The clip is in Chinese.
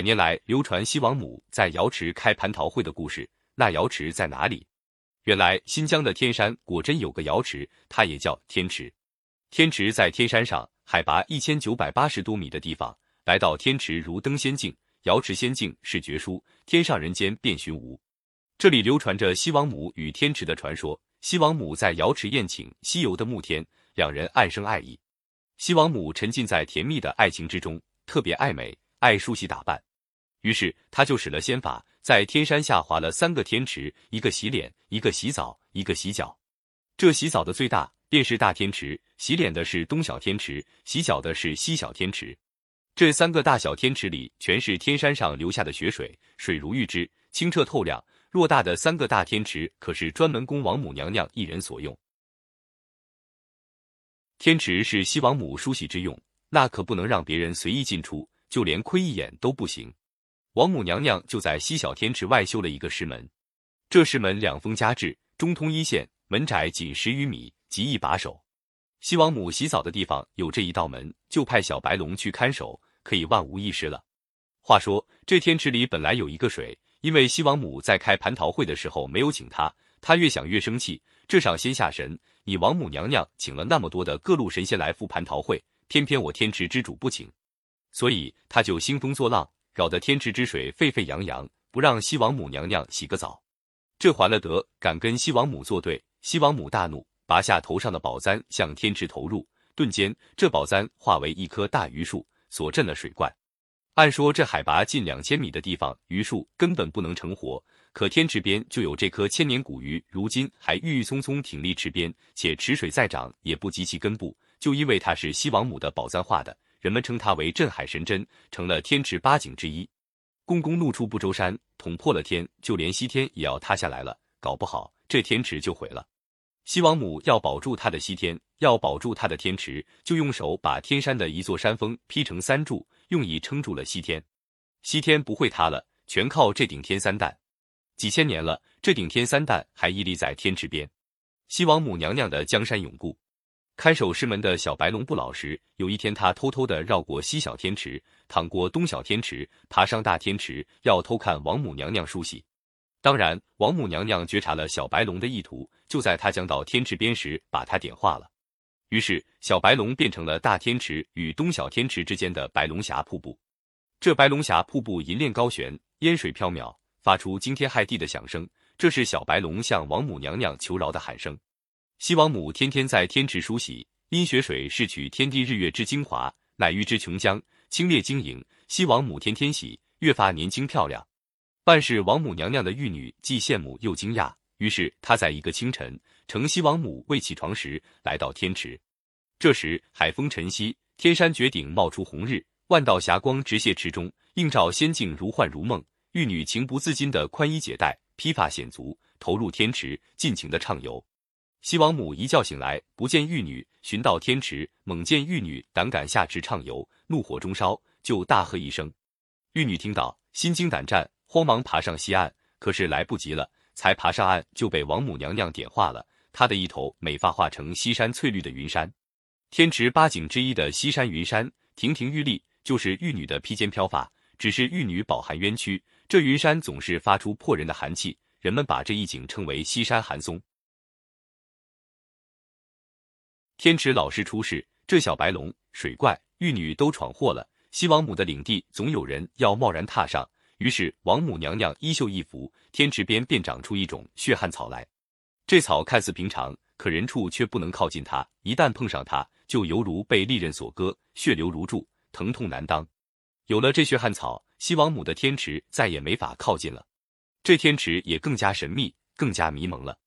百年来流传西王母在瑶池开蟠桃会的故事，那瑶池在哪里？原来新疆的天山果真有个瑶池，它也叫天池。天池在天山上，海拔一千九百八十多米的地方，来到天池如登仙境，瑶池仙境是绝书，天上人间便寻无。这里流传着西王母与天池的传说，西王母在瑶池宴请西游的穆天，两人暗生爱意。西王母沉浸在甜蜜的爱情之中，特别爱美，爱梳洗打扮。于是他就使了仙法，在天山下划了三个天池，一个洗脸，一个洗澡，一个洗脚。这洗澡的最大便是大天池，洗脸的是东小天池，洗脚的是西小天池。这三个大小天池里全是天山上流下的雪水，水如玉汁，清澈透亮。偌大的三个大天池可是专门供王母娘娘一人所用。天池是西王母梳洗之用，那可不能让别人随意进出，就连窥一眼都不行。王母娘娘就在西小天池外修了一个石门，这石门两峰夹峙，中通一线，门窄仅十余米，极易把守。西王母洗澡的地方有这一道门，就派小白龙去看守，可以万无一失了。话说这天池里本来有一个水，因为西王母在开蟠桃会的时候没有请他，他越想越生气。这上仙下神，你王母娘娘请了那么多的各路神仙来赴蟠桃会，偏偏我天池之主不请，所以他就兴风作浪。搞得天池之水沸沸扬扬，不让西王母娘娘洗个澡。这还了得！敢跟西王母作对！西王母大怒，拔下头上的宝簪向天池投入。顿间，这宝簪化为一棵大榆树，锁镇了水怪。按说这海拔近两千米的地方，榆树根本不能成活。可天池边就有这棵千年古榆，如今还郁郁葱葱挺立池边，且池水再涨也不及其根部。就因为它是西王母的宝簪画的。人们称它为镇海神针，成了天池八景之一。公公怒触不周山，捅破了天，就连西天也要塌下来了。搞不好这天池就毁了。西王母要保住他的西天，要保住他的天池，就用手把天山的一座山峰劈成三柱，用以撑住了西天。西天不会塌了，全靠这顶天三担。几千年了，这顶天三担还屹立在天池边。西王母娘娘的江山永固。看守师门的小白龙不老实。有一天，他偷偷的绕过西小天池，淌过东小天池，爬上大天池，要偷看王母娘娘梳洗。当然，王母娘娘觉察了小白龙的意图，就在他将到天池边时，把他点化了。于是，小白龙变成了大天池与东小天池之间的白龙峡瀑布。这白龙峡瀑布银链高悬，烟水飘渺，发出惊天骇地的响声。这是小白龙向王母娘娘求饶的喊声。西王母天天在天池梳洗，因雪水是取天地日月之精华，乃玉之琼浆，清冽晶莹。西王母天天洗，越发年轻漂亮。办事王母娘娘的玉女既羡慕又惊讶，于是她在一个清晨，乘西王母未起床时，来到天池。这时海风晨曦，天山绝顶冒出红日，万道霞光直泻池中，映照仙境如幻如梦。玉女情不自禁的宽衣解带，披发显足，投入天池，尽情的畅游。西王母一觉醒来，不见玉女，寻到天池，猛见玉女胆敢下池畅游，怒火中烧，就大喝一声。玉女听到，心惊胆战，慌忙爬上西岸，可是来不及了，才爬上岸就被王母娘娘点化了。她的一头美发化成西山翠绿的云山，天池八景之一的西山云山，亭亭玉立，就是玉女的披肩飘发。只是玉女饱含冤屈，这云山总是发出破人的寒气，人们把这一景称为西山寒松。天池老师出事，这小白龙、水怪、玉女都闯祸了。西王母的领地总有人要贸然踏上，于是王母娘娘衣袖一拂，天池边便长出一种血汗草来。这草看似平常，可人畜却不能靠近它，一旦碰上它，就犹如被利刃所割，血流如注，疼痛难当。有了这血汗草，西王母的天池再也没法靠近了。这天池也更加神秘，更加迷蒙了。